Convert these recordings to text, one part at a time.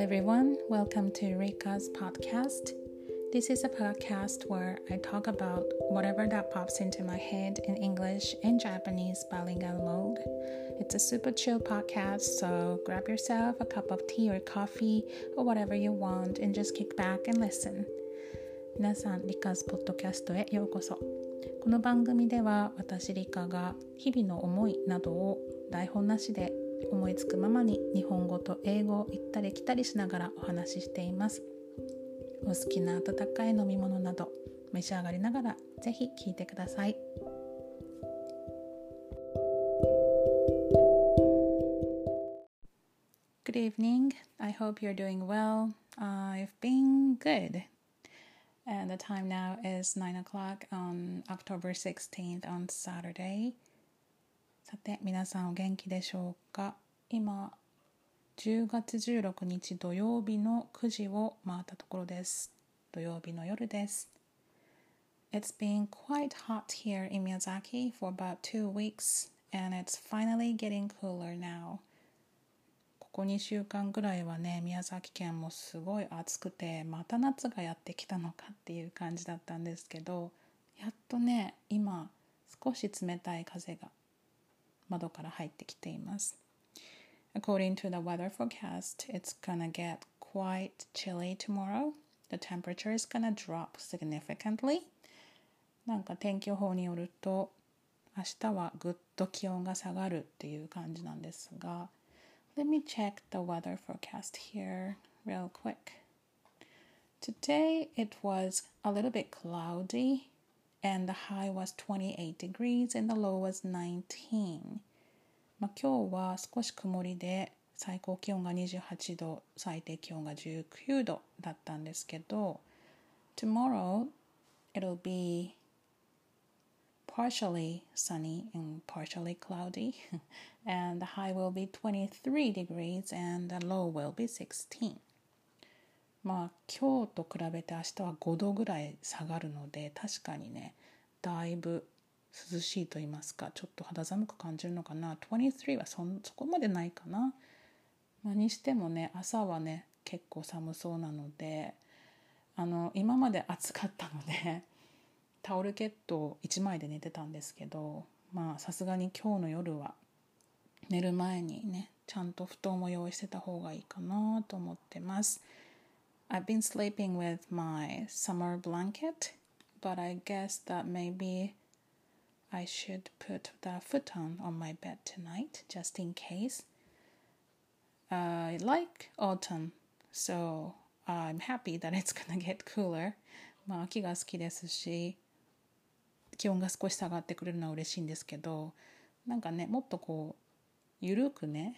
everyone. Welcome to Rika's podcast. This is a podcast where I talk about whatever that pops into my head in English and Japanese bilingual mode. It's a super chill podcast, so grab yourself a cup of tea or coffee or whatever you want and just kick back and listen. 皆さん、リカズポッドキャストへようこそ。この番組では私リカが日々の思いなどを台本なしで 思いつくままに日本語と英語を行ったり来たりしながらお話ししていますお好きな温かい飲み物など召し上がりながらぜひ聞いてください Good evening. I hope you're doing well. I've been good. And the time now is 9 o'clock on October 16th on Saturday. さて皆さんお元気でしょうか？今10月16日土曜日の9時を回ったところです。土曜日の夜です。It's been quite hot here in Miyazaki for about two weeks and it's finally getting cooler now. ここ2週間ぐらいはね宮崎県もすごい暑くてまた夏がやってきたのかっていう感じだったんですけどやっとね今少し冷たい風が窓から入ってきています。According to the weather forecast, it's gonna get quite chilly tomorrow. The temperature is gonna drop significantly. なんか天気予報によると明日はぐっと気温が下がるっていう感じなんですが Let me check the weather forecast here real quick. Today it was a little bit cloudy and the high was 28 degrees and the low was 19. まあ、今日は少し曇りで最高気温が28度最低気温が19度だったんですけど Tomorrow it'll be partially sunny and partially cloudy and the high will be 23 degrees and the low will be 16まあ今日と比べて明日は5度ぐらい下がるので確かにねだいぶ涼しいと言いますかちょっと肌寒く感じるのかな23はそそこまでないかな、まあ、にしてもね朝はね結構寒そうなのであの今まで暑かったのでタオルケット1枚で寝てたんですけどまあさすがに今日の夜は寝る前にねちゃんと布団も用意してた方がいいかなと思ってます。I've been sleeping with my summer blanket, but I guess that maybe I should put the futon on my bed tonight just in case. I like autumn, so I'm happy that it's gonna get cooler. まあ秋が好きですし気温が少し下がってくれるのは嬉しいんですけどなんかねもっとこうゆるくね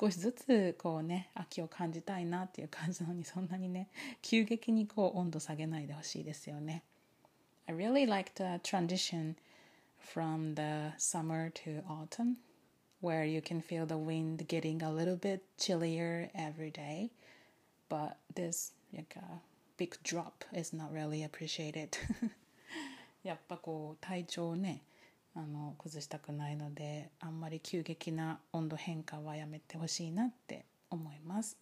少しずつこうね秋を感じたいなっていう感じなのにそんなにね急激にこう温度下げないでほしいですよね。I really like the transition from the summer to autumn where you can feel the wind getting a little bit chillier every day but this like a big drop is not really appreciated やっぱこう体調ねあの崩したくないのであんまり急激な温度変化はやめてほしいなって思います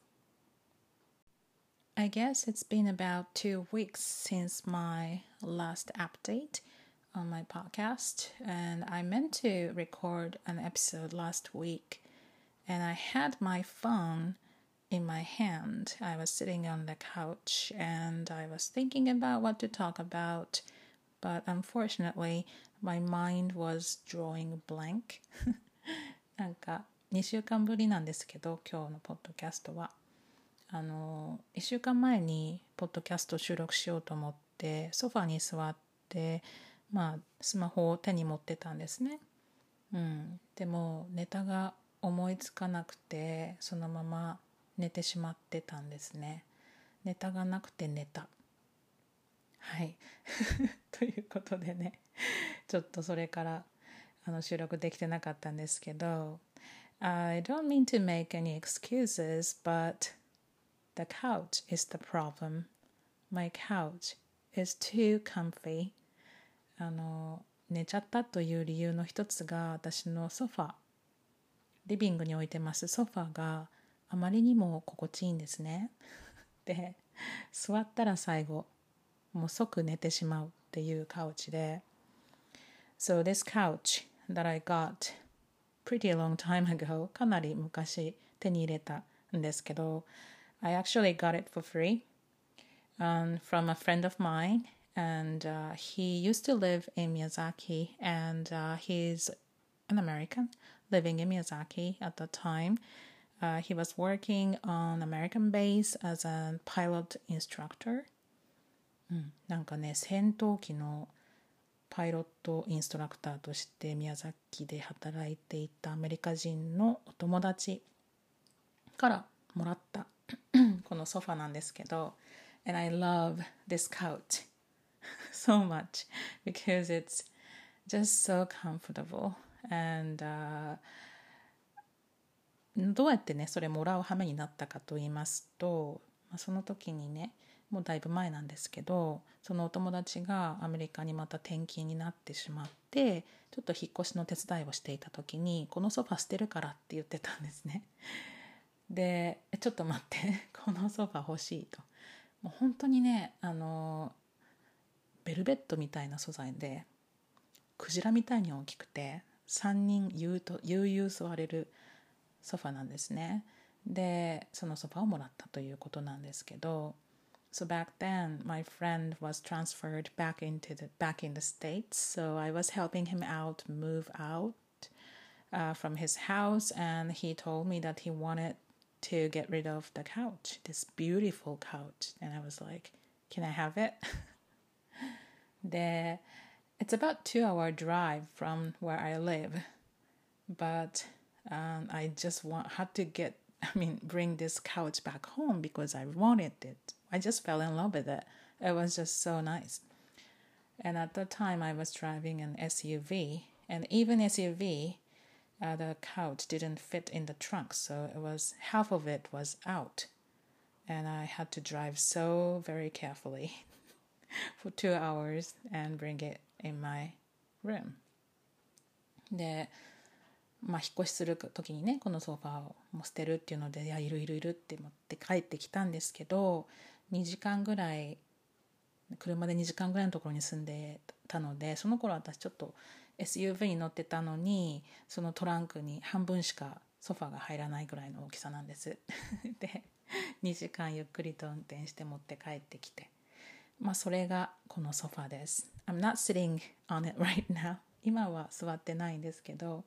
I guess it's been about two weeks since my last update on my podcast, and I meant to record an episode last week, and I had my phone in my hand. I was sitting on the couch and I was thinking about what to talk about, but unfortunately, my mind was drawing blank. なんか2週間ぶりなんですけど今日のポッドキャストはあの1週間前にポッドキャスト収録しようと思ってソファに座ってまあスマホを手に持ってたんですね。うん、でもネタが思いつかなくてそのまま寝てしまってたんですね。ネタがなくて寝た。はい。ということでね ちょっとそれからあの収録できてなかったんですけど I don't mean to make any excuses, but the couch is the problem. My couch is too comfy. あの寝ちゃったという理由の一つが私のソファリビングに置いてますソファがあまりにも心地いいんですね。で座ったら最後もう即寝てしまうっていうカウチで So this couch that I got pretty long time ago かなり昔手に入れたんですけど I actually got it for free um, from a friend of mine and uh, he used to live in Miyazaki and uh, he's an American living in Miyazaki at the time Uh, he was working on American base as a pilot instructor. うん、なんかね戦闘機の パイロットインストラクターとして宮崎で働いていたアメリカ人のお友達からもらった このソファなんですけど And I love this couch so much because it's just so comfortable and、uh, どうやってねそれもらう羽目になったかと言いますと、その時にねもうだいぶ前なんですけどそのお友達がアメリカにまた転勤になってしまってちょっと引っ越しの手伝いをしていた時にこのソファ捨てるからって言ってたんですね。でちょっと待って このソファ欲しいと。もう本当にねあのベルベットみたいな素材でクジラみたいに大きくて3人悠々座れるソファなんですね。で、そのソファをもらったということなんですけど、So back then, my friend was transferred back into the back in the states. So I was helping him out move out uh, from his house, and he told me that he wanted to get rid of the couch, this beautiful couch, and I was like, "Can I have it?" the it's about two hour drive from where I live, but and I just want had to get I mean bring this couch back home because I wanted it. I just fell in love with it. It was just so nice. And at the time I was driving an SUV and even SUV uh, the couch didn't fit in the trunk so it was half of it was out and I had to drive so very carefully for 2 hours and bring it in my room. でまあ、引っ越しする時にねこのソファーをもう捨てるっていうので「いやいるいるいる」って持って帰ってきたんですけど 2時間ぐらい車で2時間ぐらいのところに住んでたのでその頃私ちょっと SUV に乗ってたのにそのトランクに半分しかソファが入らないぐらいの大きさなんです。で2時間ゆっくりと運転して持って帰ってきて。まあそれがこのソファです。I'm not sitting on it right now. 今は座ってないんですけど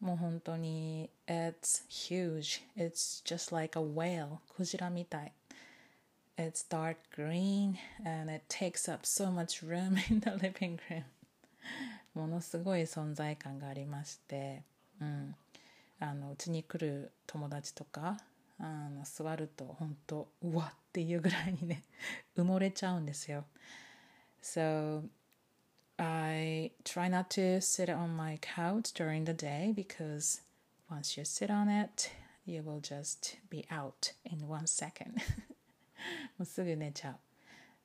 もう本当に It's huge. It's just like a whale クジラみたい。It's dark green and it takes up so much room in the living room ものすごい存在感がありまして、うん、あのうちに来る友達とかあの座ると本当うわっていうぐらいにね埋もれちゃうんですよ So I try not to sit on my couch during the day because once you sit on it, you will just be out in one second. もうすぐ寝ちゃう。っ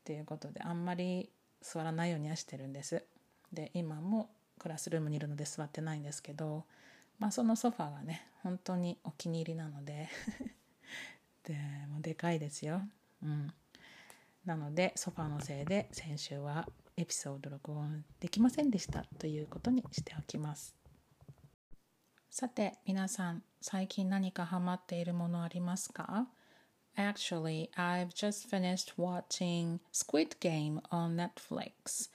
ていうことで、あんまり座らないようにはしてるんです。で、今もクラスルームにいるので座ってないんですけど、まあそのソファーがね、本当にお気に入りなので でもでかいですよ。うん。なので、ソファーのせいで先週はエピソード録音できませんでしたということにしておきますさて皆さん最近何かハマっているものありますか？Actually, I've just finished watching Squid Game on Netflix.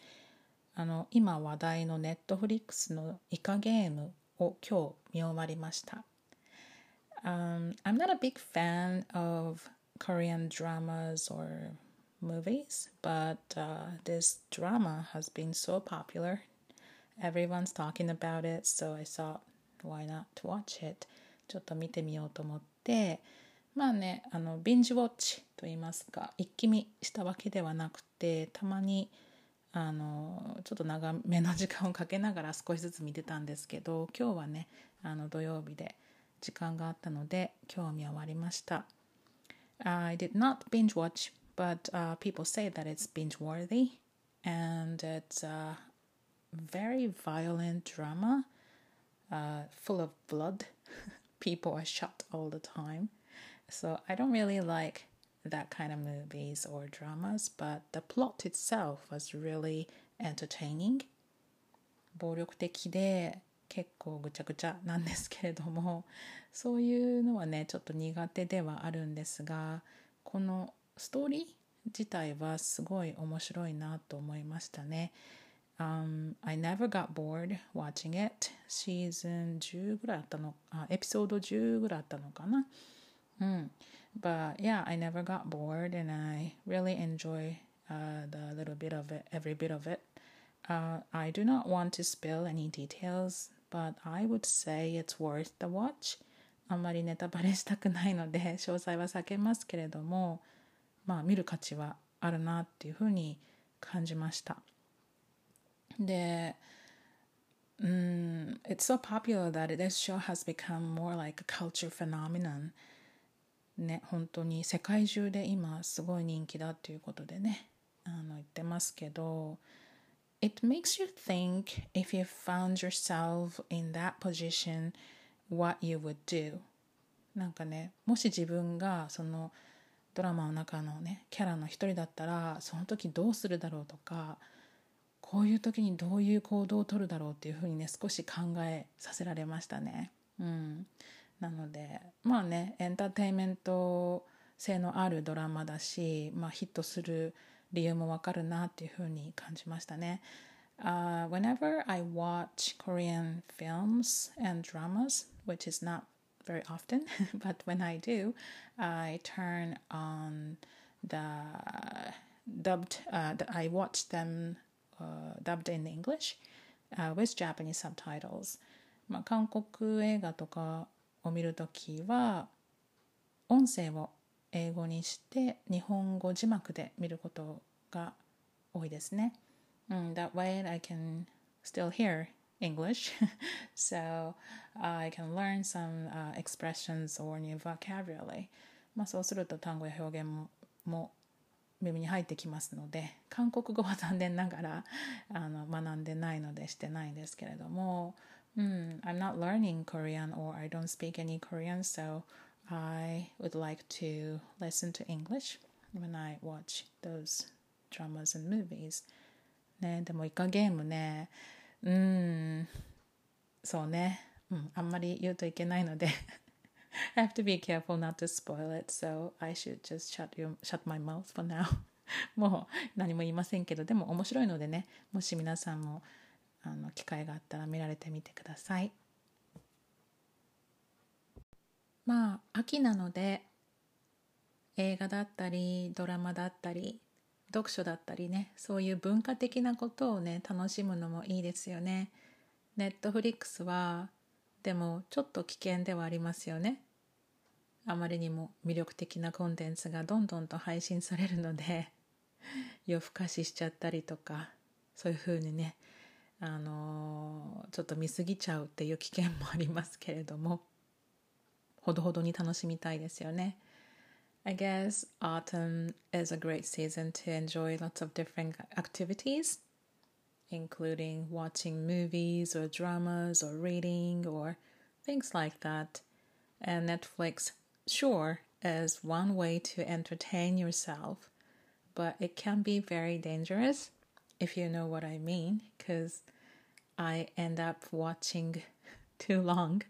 あの今話題の Netflix のイカゲームを今日見終わりました。Um, I'm not a big fan of Korean dramas or movies, but uh, this drama has been so popular. Everyone's talking about it, so I thought, why not watch it? ちょっと見てみようと思って、 まあね、あの、ビンジウォッチと言いますか、一気見したわけではなくて、たまに、あの、ちょっと長めの時間をかけながら少しずつ見てたんですけど、今日はね、あの、土曜日で時間があったので、今日見終わりました。I did not binge watch but uh, people say that it's binge worthy and it's a very violent drama uh, full of blood. people are shot all the time. So I don't really like that kind of movies or dramas, but the plot itself was really entertaining. 暴力的で結構ぐちゃぐちゃなんですけれどもそういうのはねちょっと苦手ではあるんですがこのストーリー自体はすごい面白いなと思いましたね。Um, I never got bored watching it. シーズン10ぐらいあったの、あ、エピソード10ぐらいあったのかな。うん。But yeah, I never got bored and I really enjoy uh, the little bit of it, every bit of it. Uh, I do not want to spill any details, but I would say it's worth the watch. あんまりネタバレしたくないので詳細は避けますけれどもまあ見る価値はあるなっていうふうに感じましたでうん It's so popular that this show has become more like a culture phenomenon ね本当に世界中で今すごい人気だっていうことでねあの言ってますけど It makes you think if you found yourself in that position what you would do なんかねもし自分がそのドラマの中のねキャラの一人だったらその時どうするだろうとかこういう時にどういう行動をとるだろうっていうふうにね少し考えさせられましたね。うん、なのでまあねエンターテインメント性のあるドラマだし、まあ、ヒットする理由もわかるなっていうふうに感じましたね。Uh, whenever I watch Korean films and dramas, which is not very often, but when I do, I turn on the dubbed, uh, I watch them uh, dubbed in English uh, with Japanese subtitles. まあ、韓国映画とかを見るときは音声を英語にして日本語字幕で見ることが多いですね。Mm, that way I can still hear English. so uh, I can learn some uh, expressions or new vocabulary. まあそうすると単語や表現もも耳に入ってきますので韓国語は残念ながらあの学んでないのでしてないんですけれども、うん、I'm not learning Korean or I don't speak any Korean so I would like to listen to English when I watch those dramas and movies ねでもイカゲームねうんそうね、うん、あんまり言うといけないので I have to be careful not to spoil it so I should just shut, you, shut my mouth for now もう何も言いませんけどでも面白いのでねもし皆さんも あの機会があったら見られてみてくださいまあ秋なので映画だったりドラマだったり読書だったりねそういう文化的なことをね楽しむのもいいですよね。ネットフリックスはでもちょっと危険ではありますよね。あまりにも魅力的なコンテンツがどんどんと配信されるので夜更かししちゃったりとかそういうふうにねあのー、ちょっと見過ぎちゃうっていう危険もありますけれどもほどほどに楽しみたいですよね。I guess autumn is a great season to enjoy lots of different activities, including watching movies or dramas or reading or things like that. And Netflix, sure, is one way to entertain yourself, but it can be very dangerous If you know what I mean, because I end up watching too long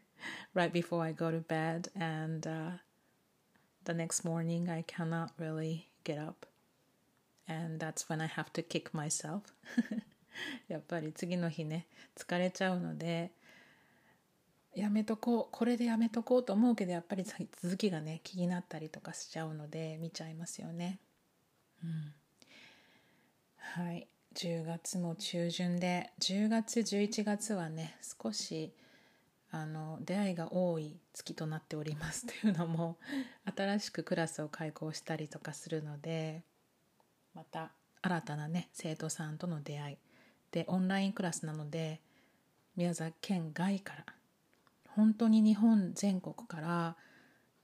right before I go to bed and uh, the next morning I cannot really get up. And that's when I have to kick myself. やっぱり次の日ね、疲れちゃうので、やめとこう、これでやめとこうと思うけど、やっぱり続きがね、気になったりとかしちゃうので、見ちゃいますよね。うん。はい。10月も中旬で、10月、11月はね、少し、あの出会いが多い月となっております というのも新しくクラスを開講したりとかするのでまた新たなね生徒さんとの出会いでオンラインクラスなので宮崎県外から本当に日本全国から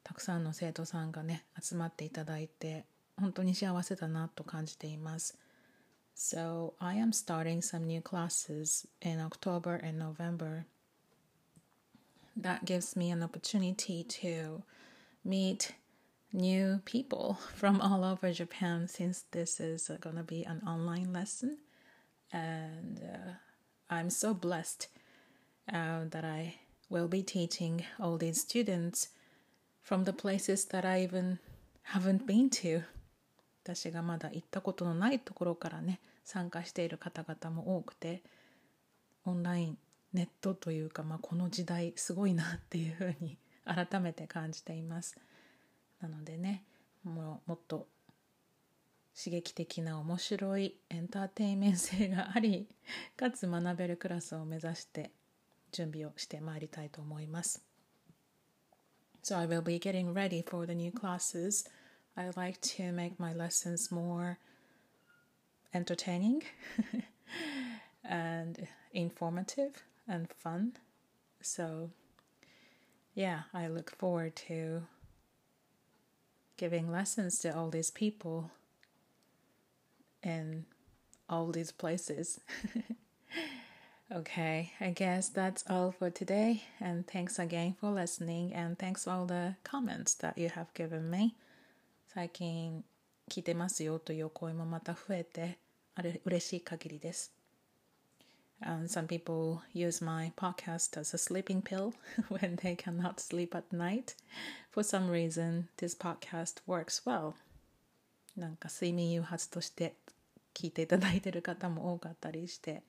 たくさんの生徒さんがね集まっていただいて本当に幸せだなと感じています。So I am starting some new classes in October and November that gives me an opportunity to meet new people from all over Japan since this is going to be an online lesson. And uh, I'm so blessed uh, that I will be teaching all these students from the places that I even haven't been to. 私がまだ行ったことのないところからね参加している方々も多くてオンラインネットというか、まあ、この時代すごいなっていうふうに改めて感じています。なのでねもうもっと刺激的な面白いエンターテインメント性がありかつ学べるクラスを目指して準備をしてまいりたいと思います。So I will be getting ready for the new classes I like to make my lessons more entertaining and informative and fun. So, yeah, I look forward to giving lessons to all these people in all these places. okay, I guess that's all for today. And thanks again for listening. And thanks for all the comments that you have given me. 最近聞いてますよという声もまた増えてあれ嬉しい限りです。And some people use my podcast as a sleeping pill when they cannot sleep at night. For some reason, this podcast works well. なんか睡眠誘発として聞いていただいてる方も多かったりして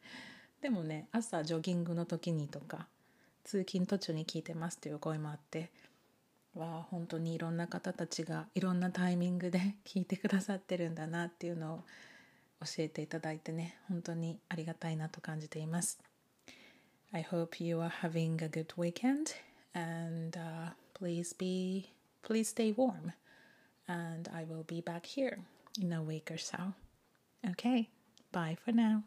でもね朝ジョギングの時にとか通勤途中に聞いてますという声もあっては本当にいろんな方たちがいろんなタイミングで聞いてくださってるんだなっていうのを教えていただいてね本当にありがたいなと感じています I hope you are having a good weekend and、uh, please be please stay warm and I will be back here in a week or so okay bye for now